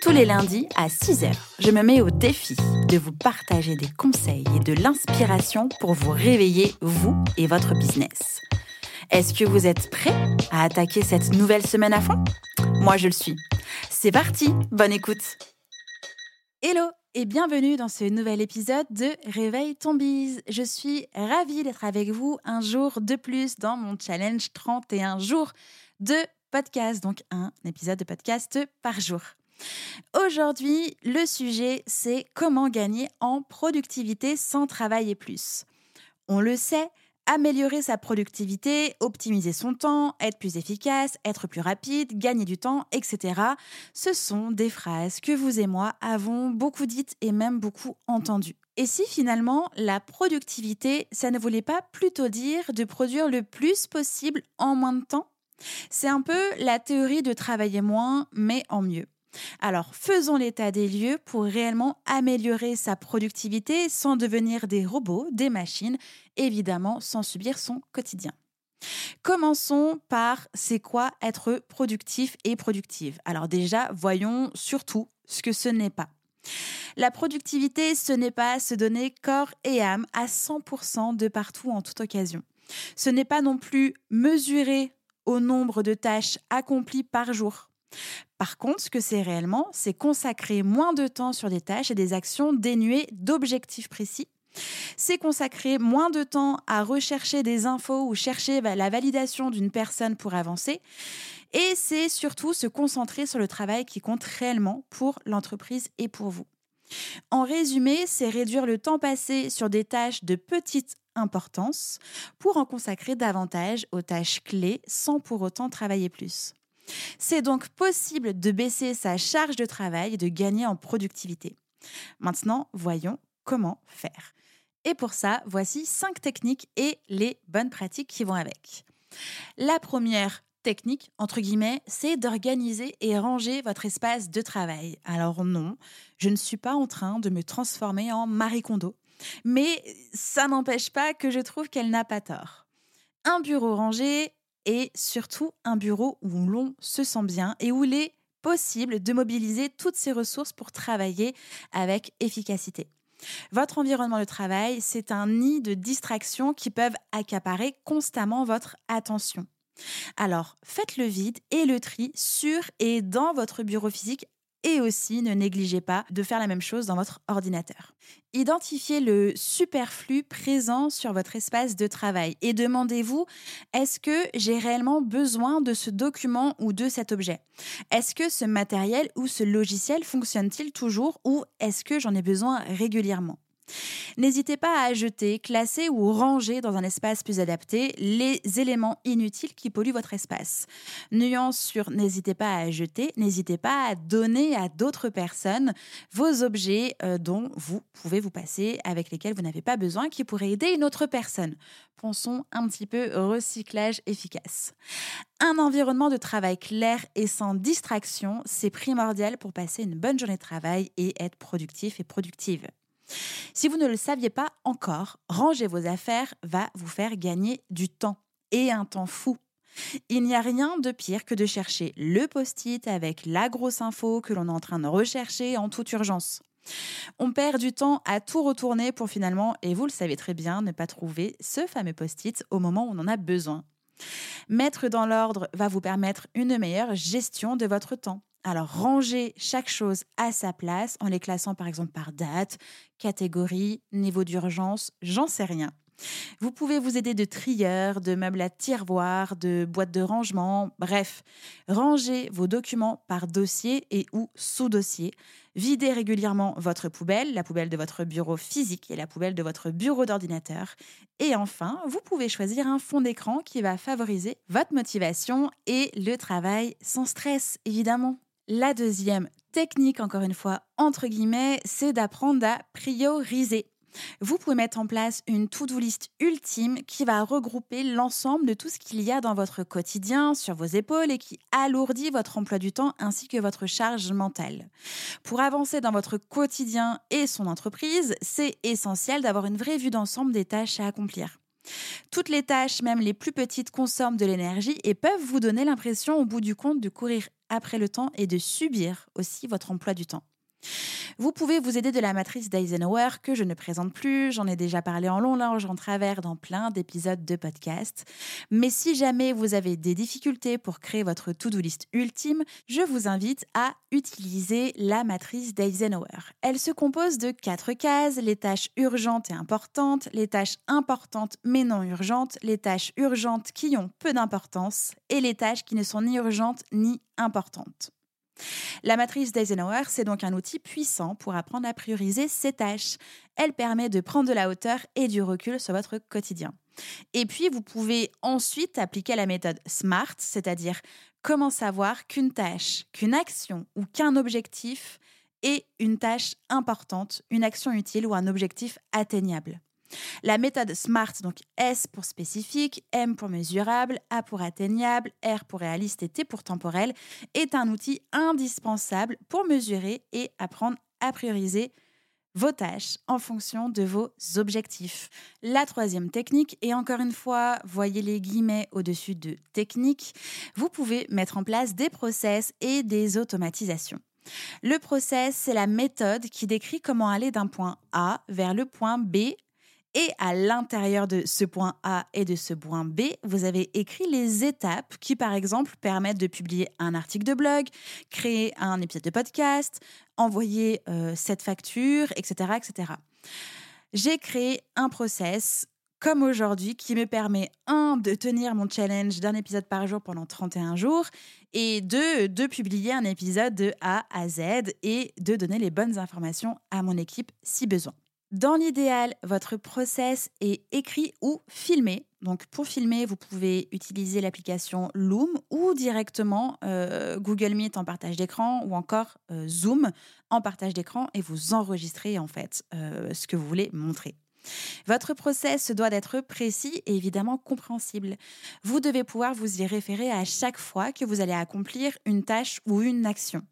Tous les lundis à 6h, je me mets au défi de vous partager des conseils et de l'inspiration pour vous réveiller, vous et votre business. Est-ce que vous êtes prêts à attaquer cette nouvelle semaine à fond? Moi, je le suis. C'est parti, bonne écoute Hello et bienvenue dans ce nouvel épisode de Réveil ton bise. Je suis ravie d'être avec vous un jour de plus dans mon challenge 31 jours de podcast, donc un épisode de podcast par jour. Aujourd'hui, le sujet, c'est comment gagner en productivité sans travailler plus. On le sait, améliorer sa productivité, optimiser son temps, être plus efficace, être plus rapide, gagner du temps, etc. Ce sont des phrases que vous et moi avons beaucoup dites et même beaucoup entendues. Et si finalement la productivité, ça ne voulait pas plutôt dire de produire le plus possible en moins de temps? C'est un peu la théorie de travailler moins mais en mieux. Alors, faisons l'état des lieux pour réellement améliorer sa productivité sans devenir des robots, des machines, évidemment sans subir son quotidien. Commençons par c'est quoi être productif et productive. Alors déjà, voyons surtout ce que ce n'est pas. La productivité, ce n'est pas se donner corps et âme à 100% de partout en toute occasion. Ce n'est pas non plus mesurer au nombre de tâches accomplies par jour. Par contre, ce que c'est réellement, c'est consacrer moins de temps sur des tâches et des actions dénuées d'objectifs précis. C'est consacrer moins de temps à rechercher des infos ou chercher bah, la validation d'une personne pour avancer. Et c'est surtout se concentrer sur le travail qui compte réellement pour l'entreprise et pour vous. En résumé, c'est réduire le temps passé sur des tâches de petite importance pour en consacrer davantage aux tâches clés sans pour autant travailler plus. C'est donc possible de baisser sa charge de travail et de gagner en productivité. Maintenant, voyons comment faire. Et pour ça, voici cinq techniques et les bonnes pratiques qui vont avec. La première technique, entre guillemets, c'est d'organiser et ranger votre espace de travail. Alors non, je ne suis pas en train de me transformer en Marie Kondo, mais ça n'empêche pas que je trouve qu'elle n'a pas tort. Un bureau rangé, et surtout un bureau où l'on se sent bien et où il est possible de mobiliser toutes ses ressources pour travailler avec efficacité. Votre environnement de travail, c'est un nid de distractions qui peuvent accaparer constamment votre attention. Alors, faites le vide et le tri sur et dans votre bureau physique et aussi, ne négligez pas de faire la même chose dans votre ordinateur. Identifiez le superflu présent sur votre espace de travail et demandez-vous, est-ce que j'ai réellement besoin de ce document ou de cet objet? Est-ce que ce matériel ou ce logiciel fonctionne-t-il toujours ou est-ce que j'en ai besoin régulièrement? N'hésitez pas à jeter, classer ou ranger dans un espace plus adapté les éléments inutiles qui polluent votre espace. Nuance sur n'hésitez pas à jeter, n'hésitez pas à donner à d'autres personnes vos objets euh, dont vous pouvez vous passer, avec lesquels vous n'avez pas besoin, qui pourraient aider une autre personne. Pensons un petit peu recyclage efficace. Un environnement de travail clair et sans distraction, c'est primordial pour passer une bonne journée de travail et être productif et productive. Si vous ne le saviez pas encore, ranger vos affaires va vous faire gagner du temps et un temps fou. Il n'y a rien de pire que de chercher le post-it avec la grosse info que l'on est en train de rechercher en toute urgence. On perd du temps à tout retourner pour finalement, et vous le savez très bien, ne pas trouver ce fameux post-it au moment où on en a besoin. Mettre dans l'ordre va vous permettre une meilleure gestion de votre temps. Alors, rangez chaque chose à sa place en les classant par exemple par date, catégorie, niveau d'urgence, j'en sais rien. Vous pouvez vous aider de trieurs, de meubles à tiroirs, de boîtes de rangement, bref, rangez vos documents par dossier et ou sous-dossier. Videz régulièrement votre poubelle, la poubelle de votre bureau physique et la poubelle de votre bureau d'ordinateur. Et enfin, vous pouvez choisir un fond d'écran qui va favoriser votre motivation et le travail sans stress, évidemment. La deuxième technique, encore une fois, entre guillemets, c'est d'apprendre à prioriser. Vous pouvez mettre en place une to-do list ultime qui va regrouper l'ensemble de tout ce qu'il y a dans votre quotidien, sur vos épaules et qui alourdit votre emploi du temps ainsi que votre charge mentale. Pour avancer dans votre quotidien et son entreprise, c'est essentiel d'avoir une vraie vue d'ensemble des tâches à accomplir. Toutes les tâches, même les plus petites, consomment de l'énergie et peuvent vous donner l'impression au bout du compte de courir après le temps et de subir aussi votre emploi du temps. Vous pouvez vous aider de la matrice d'Eisenhower que je ne présente plus, j'en ai déjà parlé en long, large, en travers dans plein d'épisodes de podcast. Mais si jamais vous avez des difficultés pour créer votre to-do list ultime, je vous invite à utiliser la matrice d'Eisenhower. Elle se compose de quatre cases, les tâches urgentes et importantes, les tâches importantes mais non urgentes, les tâches urgentes qui ont peu d'importance et les tâches qui ne sont ni urgentes ni importantes. La matrice d'Eisenhower, c'est donc un outil puissant pour apprendre à prioriser ses tâches. Elle permet de prendre de la hauteur et du recul sur votre quotidien. Et puis, vous pouvez ensuite appliquer la méthode SMART, c'est-à-dire comment savoir qu'une tâche, qu'une action ou qu'un objectif est une tâche importante, une action utile ou un objectif atteignable. La méthode SMART, donc S pour spécifique, M pour mesurable, A pour atteignable, R pour réaliste et T pour temporel, est un outil indispensable pour mesurer et apprendre à prioriser vos tâches en fonction de vos objectifs. La troisième technique, et encore une fois, voyez les guillemets au-dessus de technique, vous pouvez mettre en place des process et des automatisations. Le process, c'est la méthode qui décrit comment aller d'un point A vers le point B et à l'intérieur de ce point A et de ce point B, vous avez écrit les étapes qui, par exemple, permettent de publier un article de blog, créer un épisode de podcast, envoyer euh, cette facture, etc., etc. J'ai créé un process comme aujourd'hui qui me permet, un, de tenir mon challenge d'un épisode par jour pendant 31 jours et deux, de publier un épisode de A à Z et de donner les bonnes informations à mon équipe si besoin. Dans l'idéal, votre process est écrit ou filmé. Donc pour filmer, vous pouvez utiliser l'application Loom ou directement euh, Google Meet en partage d'écran ou encore euh, Zoom en partage d'écran et vous enregistrez en fait euh, ce que vous voulez montrer. Votre process doit être précis et évidemment compréhensible. Vous devez pouvoir vous y référer à chaque fois que vous allez accomplir une tâche ou une action.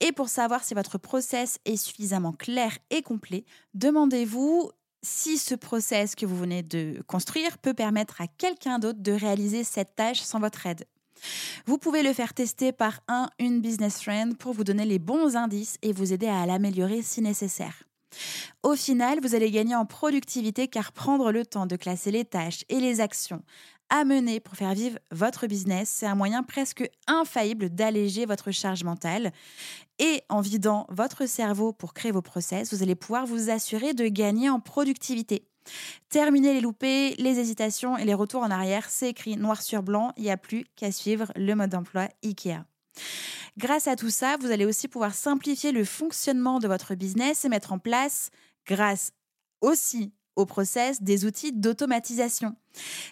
Et pour savoir si votre process est suffisamment clair et complet, demandez-vous si ce process que vous venez de construire peut permettre à quelqu'un d'autre de réaliser cette tâche sans votre aide. Vous pouvez le faire tester par un, une business friend pour vous donner les bons indices et vous aider à l'améliorer si nécessaire. Au final, vous allez gagner en productivité car prendre le temps de classer les tâches et les actions à mener pour faire vivre votre business, c'est un moyen presque infaillible d'alléger votre charge mentale. Et en vidant votre cerveau pour créer vos process, vous allez pouvoir vous assurer de gagner en productivité. Terminer les loupés, les hésitations et les retours en arrière, c'est écrit noir sur blanc, il n'y a plus qu'à suivre le mode d'emploi IKEA. Grâce à tout ça, vous allez aussi pouvoir simplifier le fonctionnement de votre business et mettre en place, grâce aussi au process, des outils d'automatisation.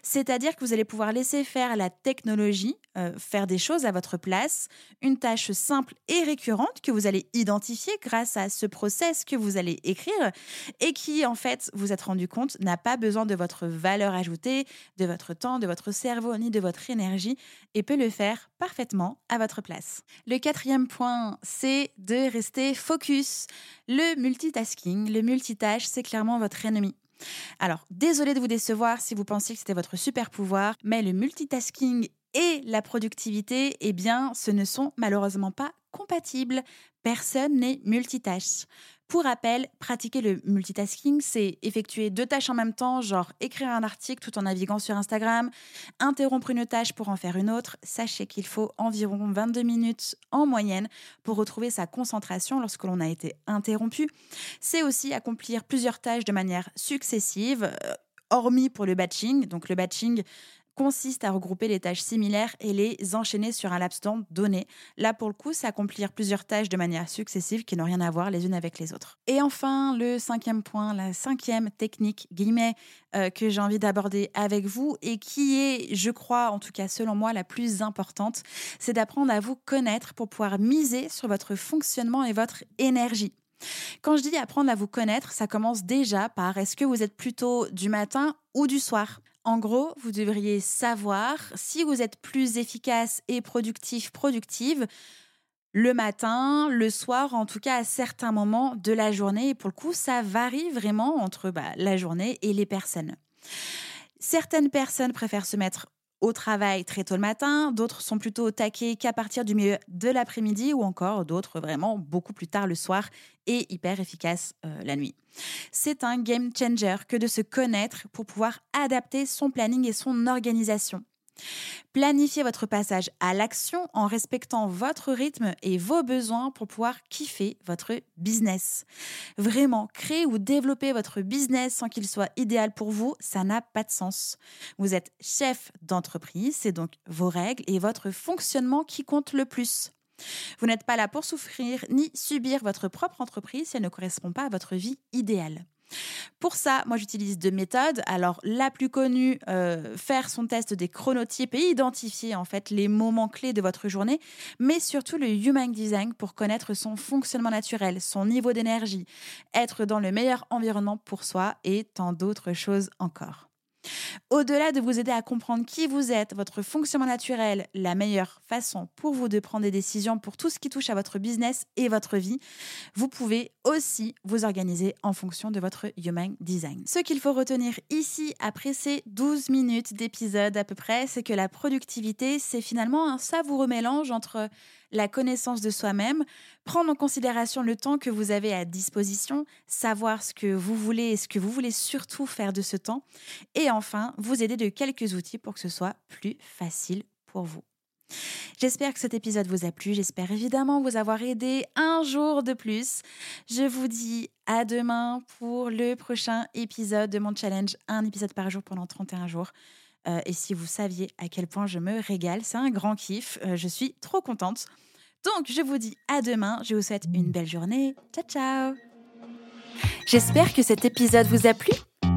C'est-à-dire que vous allez pouvoir laisser faire la technologie, euh, faire des choses à votre place, une tâche simple et récurrente que vous allez identifier grâce à ce process que vous allez écrire et qui, en fait, vous êtes rendu compte, n'a pas besoin de votre valeur ajoutée, de votre temps, de votre cerveau ni de votre énergie et peut le faire parfaitement à votre place. Le quatrième point, c'est de rester focus. Le multitasking, le multitâche, c'est clairement votre ennemi. Alors, désolé de vous décevoir si vous pensiez que c'était votre super pouvoir, mais le multitasking et la productivité, eh bien, ce ne sont malheureusement pas Personne n'est multitâche. Pour rappel, pratiquer le multitasking, c'est effectuer deux tâches en même temps, genre écrire un article tout en naviguant sur Instagram, interrompre une tâche pour en faire une autre. Sachez qu'il faut environ 22 minutes en moyenne pour retrouver sa concentration lorsque l'on a été interrompu. C'est aussi accomplir plusieurs tâches de manière successive, euh, hormis pour le batching. Donc le batching, consiste à regrouper les tâches similaires et les enchaîner sur un laps de temps donné. Là, pour le coup, c'est accomplir plusieurs tâches de manière successive qui n'ont rien à voir les unes avec les autres. Et enfin, le cinquième point, la cinquième technique, euh, que j'ai envie d'aborder avec vous et qui est, je crois, en tout cas selon moi, la plus importante, c'est d'apprendre à vous connaître pour pouvoir miser sur votre fonctionnement et votre énergie. Quand je dis apprendre à vous connaître, ça commence déjà par est-ce que vous êtes plutôt du matin ou du soir? En gros, vous devriez savoir si vous êtes plus efficace et productif, productive le matin, le soir, en tout cas à certains moments de la journée. Et pour le coup, ça varie vraiment entre bah, la journée et les personnes. Certaines personnes préfèrent se mettre au travail très tôt le matin, d'autres sont plutôt au taquet qu'à partir du milieu de l'après-midi ou encore d'autres vraiment beaucoup plus tard le soir et hyper efficaces euh, la nuit. C'est un game changer que de se connaître pour pouvoir adapter son planning et son organisation. Planifiez votre passage à l'action en respectant votre rythme et vos besoins pour pouvoir kiffer votre business. Vraiment, créer ou développer votre business sans qu'il soit idéal pour vous, ça n'a pas de sens. Vous êtes chef d'entreprise, c'est donc vos règles et votre fonctionnement qui comptent le plus. Vous n'êtes pas là pour souffrir ni subir votre propre entreprise si elle ne correspond pas à votre vie idéale. Pour ça, moi j'utilise deux méthodes. Alors la plus connue, euh, faire son test des chronotypes et identifier en fait les moments clés de votre journée, mais surtout le Human Design pour connaître son fonctionnement naturel, son niveau d'énergie, être dans le meilleur environnement pour soi et tant d'autres choses encore. Au-delà de vous aider à comprendre qui vous êtes, votre fonctionnement naturel, la meilleure façon pour vous de prendre des décisions pour tout ce qui touche à votre business et votre vie, vous pouvez aussi vous organiser en fonction de votre Human Design. Ce qu'il faut retenir ici après ces 12 minutes d'épisode à peu près, c'est que la productivité, c'est finalement un savoureux mélange entre la connaissance de soi-même, prendre en considération le temps que vous avez à disposition, savoir ce que vous voulez et ce que vous voulez surtout faire de ce temps, et enfin vous aider de quelques outils pour que ce soit plus facile pour vous. J'espère que cet épisode vous a plu, j'espère évidemment vous avoir aidé un jour de plus. Je vous dis à demain pour le prochain épisode de mon challenge, un épisode par jour pendant 31 jours. Euh, et si vous saviez à quel point je me régale, c'est un grand kiff. Euh, je suis trop contente. Donc, je vous dis à demain. Je vous souhaite une belle journée. Ciao, ciao. J'espère que cet épisode vous a plu.